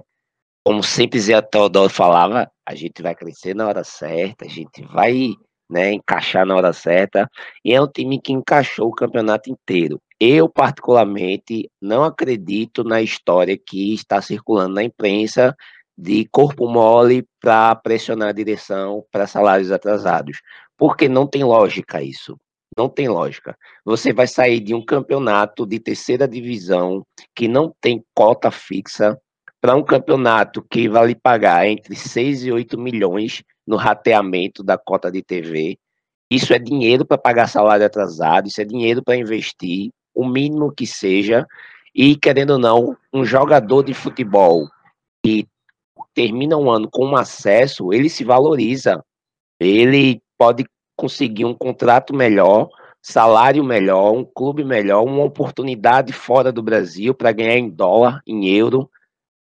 como sempre Zé Teodoro falava, a gente vai crescer na hora certa, a gente vai né, encaixar na hora certa, e é um time que encaixou o campeonato inteiro. Eu, particularmente, não acredito na história que está circulando na imprensa de corpo mole para pressionar a direção para salários atrasados, porque não tem lógica isso. Não tem lógica. Você vai sair de um campeonato de terceira divisão que não tem cota fixa para um campeonato que vai lhe pagar entre 6 e 8 milhões no rateamento da cota de TV. Isso é dinheiro para pagar salário atrasado, isso é dinheiro para investir, o mínimo que seja. E, querendo ou não, um jogador de futebol que termina um ano com um acesso, ele se valoriza. Ele pode conseguir um contrato melhor, salário melhor, um clube melhor, uma oportunidade fora do Brasil para ganhar em dólar, em euro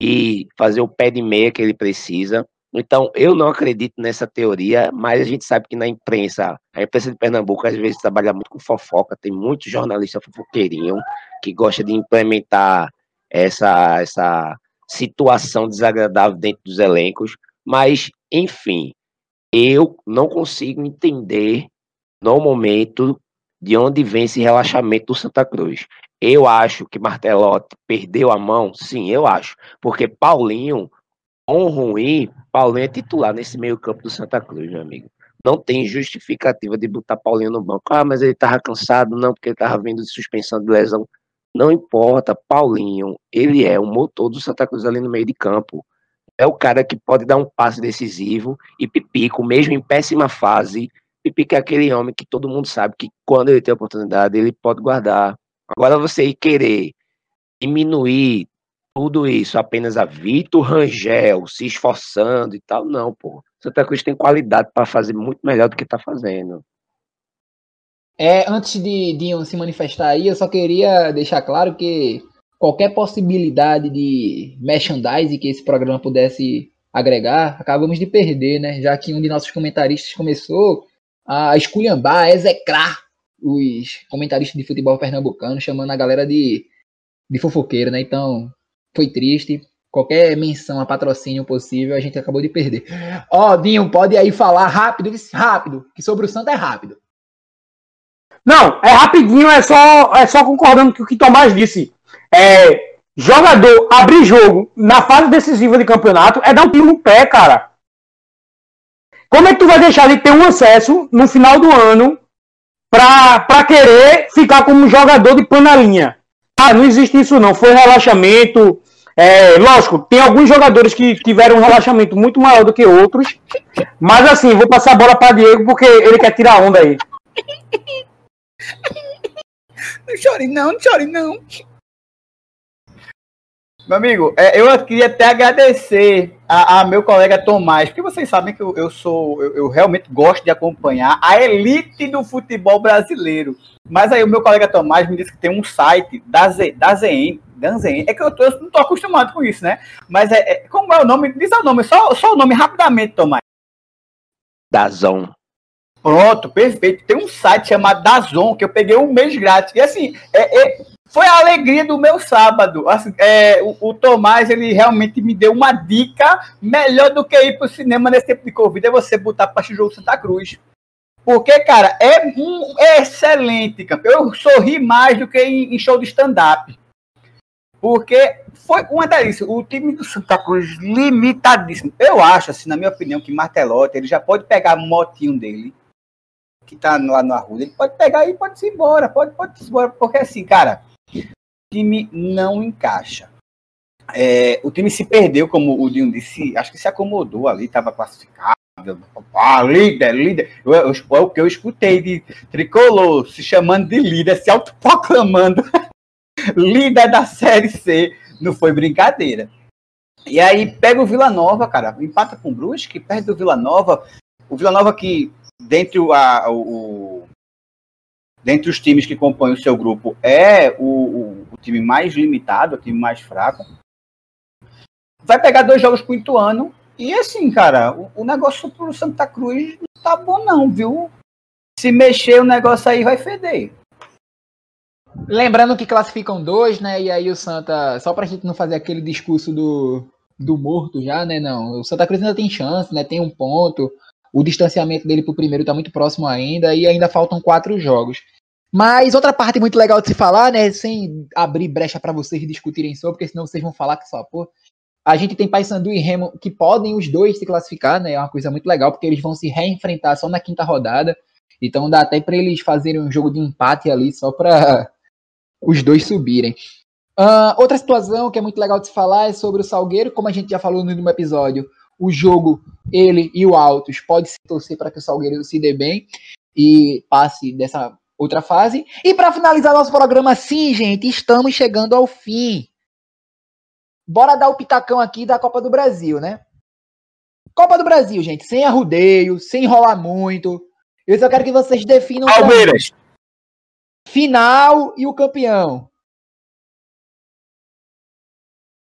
e fazer o pé de meia que ele precisa. Então, eu não acredito nessa teoria, mas a gente sabe que na imprensa, a imprensa de Pernambuco às vezes trabalha muito com fofoca, tem muitos jornalistas fofoqueirinhos que gosta de implementar essa, essa situação desagradável dentro dos elencos, mas, enfim, eu não consigo entender no momento de onde vem esse relaxamento do Santa Cruz. Eu acho que Martelotti perdeu a mão, sim, eu acho, porque Paulinho, bom ruim, Paulinho é titular nesse meio-campo do Santa Cruz, meu amigo. Não tem justificativa de botar Paulinho no banco. Ah, mas ele tava cansado, não, porque ele tava vindo de suspensão de lesão. Não importa, Paulinho, ele é o motor do Santa Cruz ali no meio de campo. É o cara que pode dar um passe decisivo e Pipico, mesmo em péssima fase, Pipico é aquele homem que todo mundo sabe que quando ele tem oportunidade, ele pode guardar. Agora você querer diminuir tudo isso apenas a Vitor Rangel se esforçando e tal, não, pô. Santa Cruz tem qualidade para fazer muito melhor do que está fazendo. É, antes de Dinho se manifestar aí, eu só queria deixar claro que qualquer possibilidade de merchandising que esse programa pudesse agregar, acabamos de perder, né? Já que um de nossos comentaristas começou a esculhambar, a execrar os comentaristas de futebol pernambucano, chamando a galera de, de fofoqueiro, né? Então, foi triste. Qualquer menção a patrocínio possível, a gente acabou de perder. Ó, oh, Dinho, pode aí falar rápido, rápido, que sobre o Santa é rápido. Não, é rapidinho, é só, é só concordando com o que o Tomás disse. É, jogador abrir jogo na fase decisiva de campeonato é dar um tiro no pé, cara. Como é que tu vai deixar de ter um acesso no final do ano para querer ficar como jogador de panelinha? Ah, não existe isso não. Foi relaxamento. É, lógico, tem alguns jogadores que tiveram um relaxamento muito maior do que outros. Mas assim, vou passar a bola para Diego porque ele quer tirar onda aí. Não chore não, não chore não. Meu amigo, é, eu queria até agradecer a, a, meu colega Tomás, porque vocês sabem que eu, eu sou, eu, eu, realmente gosto de acompanhar a elite do futebol brasileiro. Mas aí o meu colega Tomás me disse que tem um site da, Z, da ZN, da ZN, é que eu, tô, eu não tô acostumado com isso, né? Mas é, é, como é o nome? Diz o nome, só, só o nome rapidamente, Tomás. Dazon. Pronto, perfeito. Tem um site chamado Dazon, que eu peguei um mês grátis. E assim, é, é, foi a alegria do meu sábado. Assim, é, o, o, Tomás, ele realmente me deu uma dica melhor do que ir pro cinema nesse tempo de Covid, é você botar para o jogo Santa Cruz. Porque, cara, é um excelente campo. Eu sorri mais do que em, em show de stand-up. Porque foi uma delícia. O time do Santa Cruz limitadíssimo. Eu acho, assim, na minha opinião, que Martelotti ele já pode pegar o motinho dele que tá lá no Arruda, ele pode pegar e pode ir embora, pode, pode ir embora, porque assim, cara, o time não encaixa. É, o time se perdeu, como o Dinho disse, acho que se acomodou ali, estava classificado. Ah, líder, líder. Eu, eu, eu, o que eu escutei de tricolor se chamando de líder, se autoproclamando líder da Série C. Não foi brincadeira. E aí pega o Vila Nova, cara, empata com o Brusque, perde o Vila Nova. O Vila Nova que dentre, a, o, dentre os times que compõem o seu grupo, é o, o, o time mais limitado, o time mais fraco. Vai pegar dois jogos com o Ituano. E assim, cara, o, o negócio pro Santa Cruz não tá bom, não, viu? Se mexer o negócio aí vai feder. Lembrando que classificam dois, né? E aí o Santa, só pra gente não fazer aquele discurso do do morto já, né? Não, o Santa Cruz ainda tem chance, né? Tem um ponto. O distanciamento dele pro primeiro tá muito próximo ainda e ainda faltam quatro jogos. Mas outra parte muito legal de se falar, né? Sem abrir brecha para vocês discutirem sobre, porque senão vocês vão falar que só, pô. A gente tem Paysandu e Remo que podem os dois se classificar, né? É uma coisa muito legal, porque eles vão se reenfrentar só na quinta rodada. Então dá até para eles fazerem um jogo de empate ali só para os dois subirem. Uh, outra situação que é muito legal de se falar é sobre o Salgueiro, como a gente já falou no último episódio, o jogo, ele e o Altos pode se torcer para que o Salgueiro se dê bem e passe dessa outra fase. E para finalizar nosso programa, sim, gente, estamos chegando ao fim. Bora dar o pitacão aqui da Copa do Brasil, né? Copa do Brasil, gente, sem arrudeio, sem enrolar muito. Eu só quero que vocês definam Palmeiras. final e o campeão.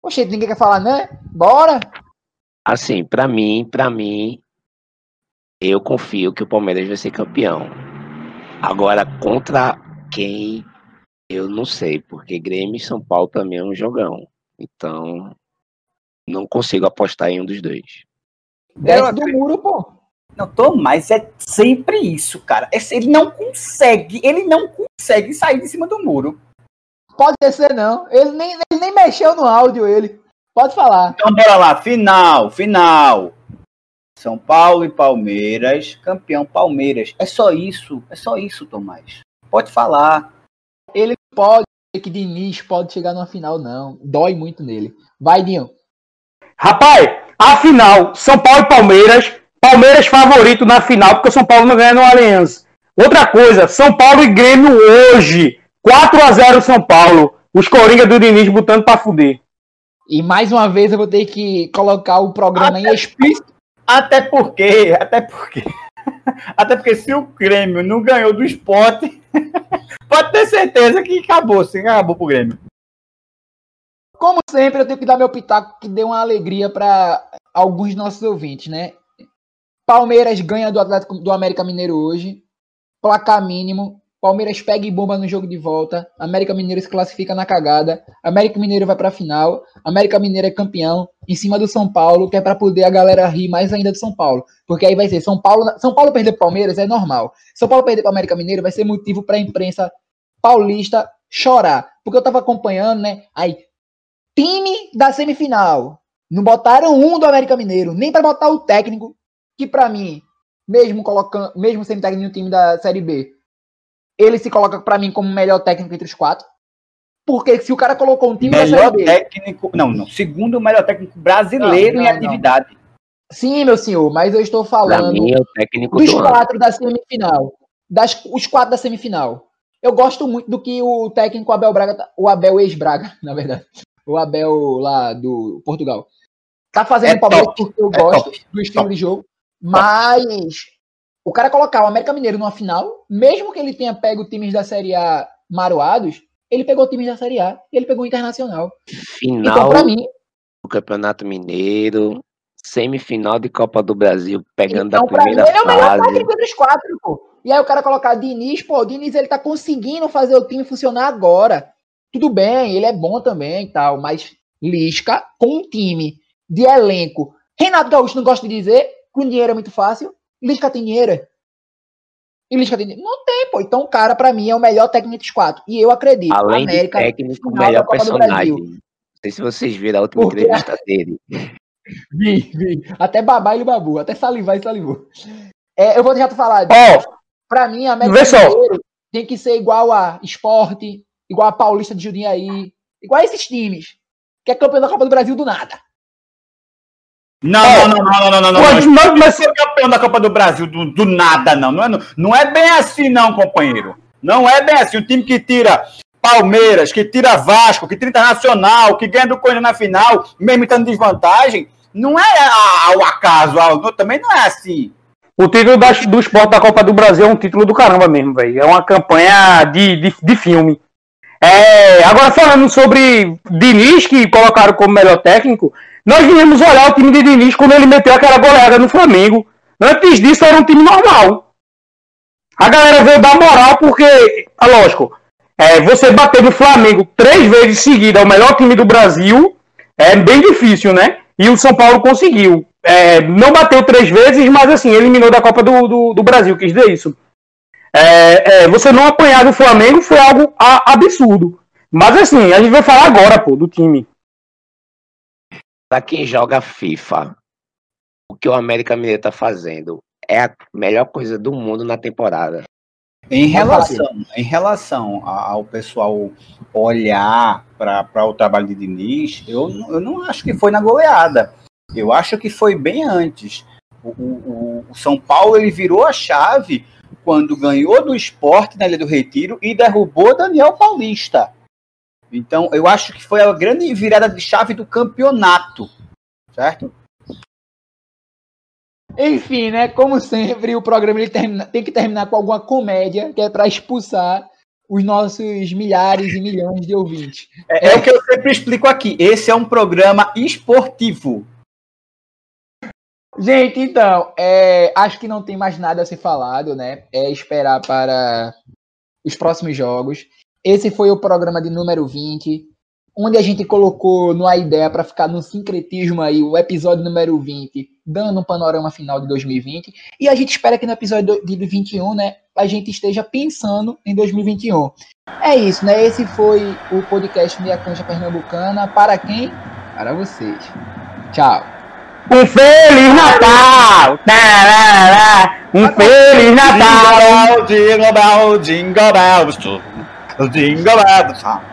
Poxa, ninguém quer falar, né? Bora! Assim, para mim, para mim, eu confio que o Palmeiras vai ser campeão. Agora, contra quem, eu não sei, porque Grêmio e São Paulo também é um jogão. Então, não consigo apostar em um dos dois. Desce do muro, pô. Não tô, mas é sempre isso, cara. Ele não consegue, ele não consegue sair de cima do muro. Pode ser, não. Ele nem, ele nem mexeu no áudio, ele. Pode falar. Então bora lá, final, final. São Paulo e Palmeiras, campeão Palmeiras. É só isso, é só isso, Tomás. Pode falar. Ele pode que Diniz pode chegar numa final, não. Dói muito nele. Vai, Dinho. Rapaz, a final, São Paulo e Palmeiras. Palmeiras favorito na final, porque o São Paulo não ganha no Aliança. Outra coisa, São Paulo e Grêmio hoje. 4 a 0 São Paulo. Os Coringa do Diniz botando pra fuder. E mais uma vez eu vou ter que colocar o programa até, em explícito. Até porque, até porque, até porque se o Grêmio não ganhou do esporte, pode ter certeza que acabou, sim, acabou pro Grêmio. Como sempre, eu tenho que dar meu pitaco que deu uma alegria para alguns nossos ouvintes, né? Palmeiras ganha do Atlético do América Mineiro hoje. Placar mínimo. Palmeiras pega e bomba no jogo de volta. América Mineiro se classifica na cagada. América Mineiro vai para a final. América Mineiro é campeão em cima do São Paulo, que é para poder a galera rir mais ainda do São Paulo, porque aí vai ser São Paulo, São Paulo perder para Palmeiras é normal. São Paulo perder para América Mineiro vai ser motivo para a imprensa paulista chorar, porque eu tava acompanhando, né? Aí time da semifinal. Não botaram um do América Mineiro, nem para botar o técnico, que para mim, mesmo colocando, mesmo sendo técnico no time da Série B, ele se coloca para mim como o melhor técnico entre os quatro. Porque se o cara colocou um time melhor B, técnico, não, não, segundo o melhor técnico brasileiro não, não, em atividade. Sim, meu senhor, mas eu estou falando mim, é o técnico dos do quatro ano. da semifinal. Das, os quatro da semifinal. Eu gosto muito do que o técnico Abel Braga, tá, o Abel ex-Braga, na verdade, o Abel lá do Portugal, tá fazendo é Palmeiras porque eu é gosto top, do estilo top. de jogo, mas o cara colocar o América Mineiro numa final, mesmo que ele tenha pego times da Série A maroados, ele pegou times da Série A e ele pegou o Internacional. Final então, pra mim, o Campeonato Mineiro, semifinal de Copa do Brasil, pegando então, a primeira mim, ele é o melhor técnico dos quatro, pô. E aí o cara colocar Diniz, pô, o Diniz ele tá conseguindo fazer o time funcionar agora. Tudo bem, ele é bom também e tal, mas Lisca com um time de elenco. Renato Gaúcho não gosta de dizer que o dinheiro é muito fácil. Lisca tem dinheiro. E Lisca tem dinheiro. Não tem, pô. Então o cara, pra mim, é o melhor técnico dos quatro. E eu acredito. Além América, de técnico, o melhor personagem. Não sei se vocês viram a última Porque... entrevista dele. Vi, vi. Até babar ele babu. Até salivar e salivou. É, eu vou deixar tu falar. Oh, pra mim, a América tem que ser igual a Esporte, igual a Paulista de Jundiaí, igual a esses times. Que é campeão da Copa do Brasil do nada. Não, não, não, não, não, não, não. Mas, não, mas ser campeão da Copa do Brasil do, do nada, não. Não é, não é bem assim, não, companheiro. Não é bem assim. O time que tira Palmeiras, que tira Vasco, que tira Internacional, que ganha do Corinthians na final, mesmo estando desvantagem, não é ao acaso. Ao, também não é assim. O título da, do esporte da Copa do Brasil é um título do caramba mesmo, velho. É uma campanha de, de, de filme. É, agora falando sobre Diniz, que colocaram como melhor técnico, nós viemos olhar o time de Diniz quando ele meteu aquela goleada no Flamengo. Antes disso era um time normal. A galera veio dar moral porque, é lógico, é, você bater no Flamengo três vezes seguida, o melhor time do Brasil, é bem difícil, né? E o São Paulo conseguiu. É, não bateu três vezes, mas assim, eliminou da Copa do, do, do Brasil, quis dizer isso. É, é, você não apanhar do Flamengo foi algo a, absurdo. Mas assim, a gente vai falar agora, pô, do time. Pra quem joga FIFA, o que o América Mineiro tá fazendo é a melhor coisa do mundo na temporada. Em relação, em relação ao pessoal olhar para o trabalho de Diniz, eu, eu não acho que foi na goleada. Eu acho que foi bem antes. O, o, o São Paulo ele virou a chave quando ganhou do esporte na Ilha do Retiro e derrubou Daniel Paulista. Então, eu acho que foi a grande virada de chave do campeonato, certo? Enfim, né? Como sempre, o programa ele termina, tem que terminar com alguma comédia, que é para expulsar os nossos milhares e milhões de ouvintes. É, é, o que eu sempre explico aqui. Esse é um programa esportivo. Gente, então, é, acho que não tem mais nada a ser falado, né? É esperar para os próximos jogos. Esse foi o programa de número 20 onde a gente colocou numa ideia para ficar no sincretismo aí o episódio número 20, dando um panorama final de 2020, e a gente espera que no episódio de 21, né, a gente esteja pensando em 2021. É isso, né? Esse foi o podcast Meia Cancha Pernambucana. Para quem? Para vocês. Tchau. Um Feliz Natal! Um Feliz Natal! Jingle bell, jingle bell, jingle bell, jingle bell.